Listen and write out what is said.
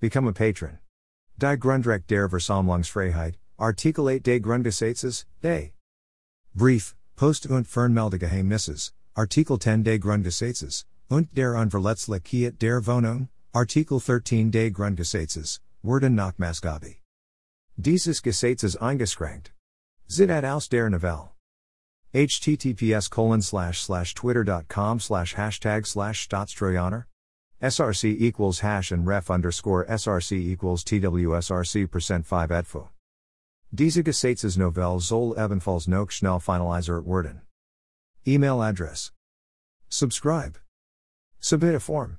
Become a patron. Die Grundrecht der Versammlungsfreiheit, Artikel 8 des Grundgesetzes, day. Brief, Post und Fernmeldegeheimnisses, Artikel 10 des Grundgesetzes, und der Unverletzlichkeit der Wohnung, Artikel 13 des Grundgesetzes, Worden nach Maßgabe. Dieses Gesetz ist eingeschränkt. Zitat aus der Novelle. https colon slash slash twitter.com slash hashtag slash src equals hash and ref underscore src equals twsrc percent 5 etfo Diese Gesetzes Novelle soll ebenfalls noch schnell finalizer werden. Email address. Subscribe. Submit a form.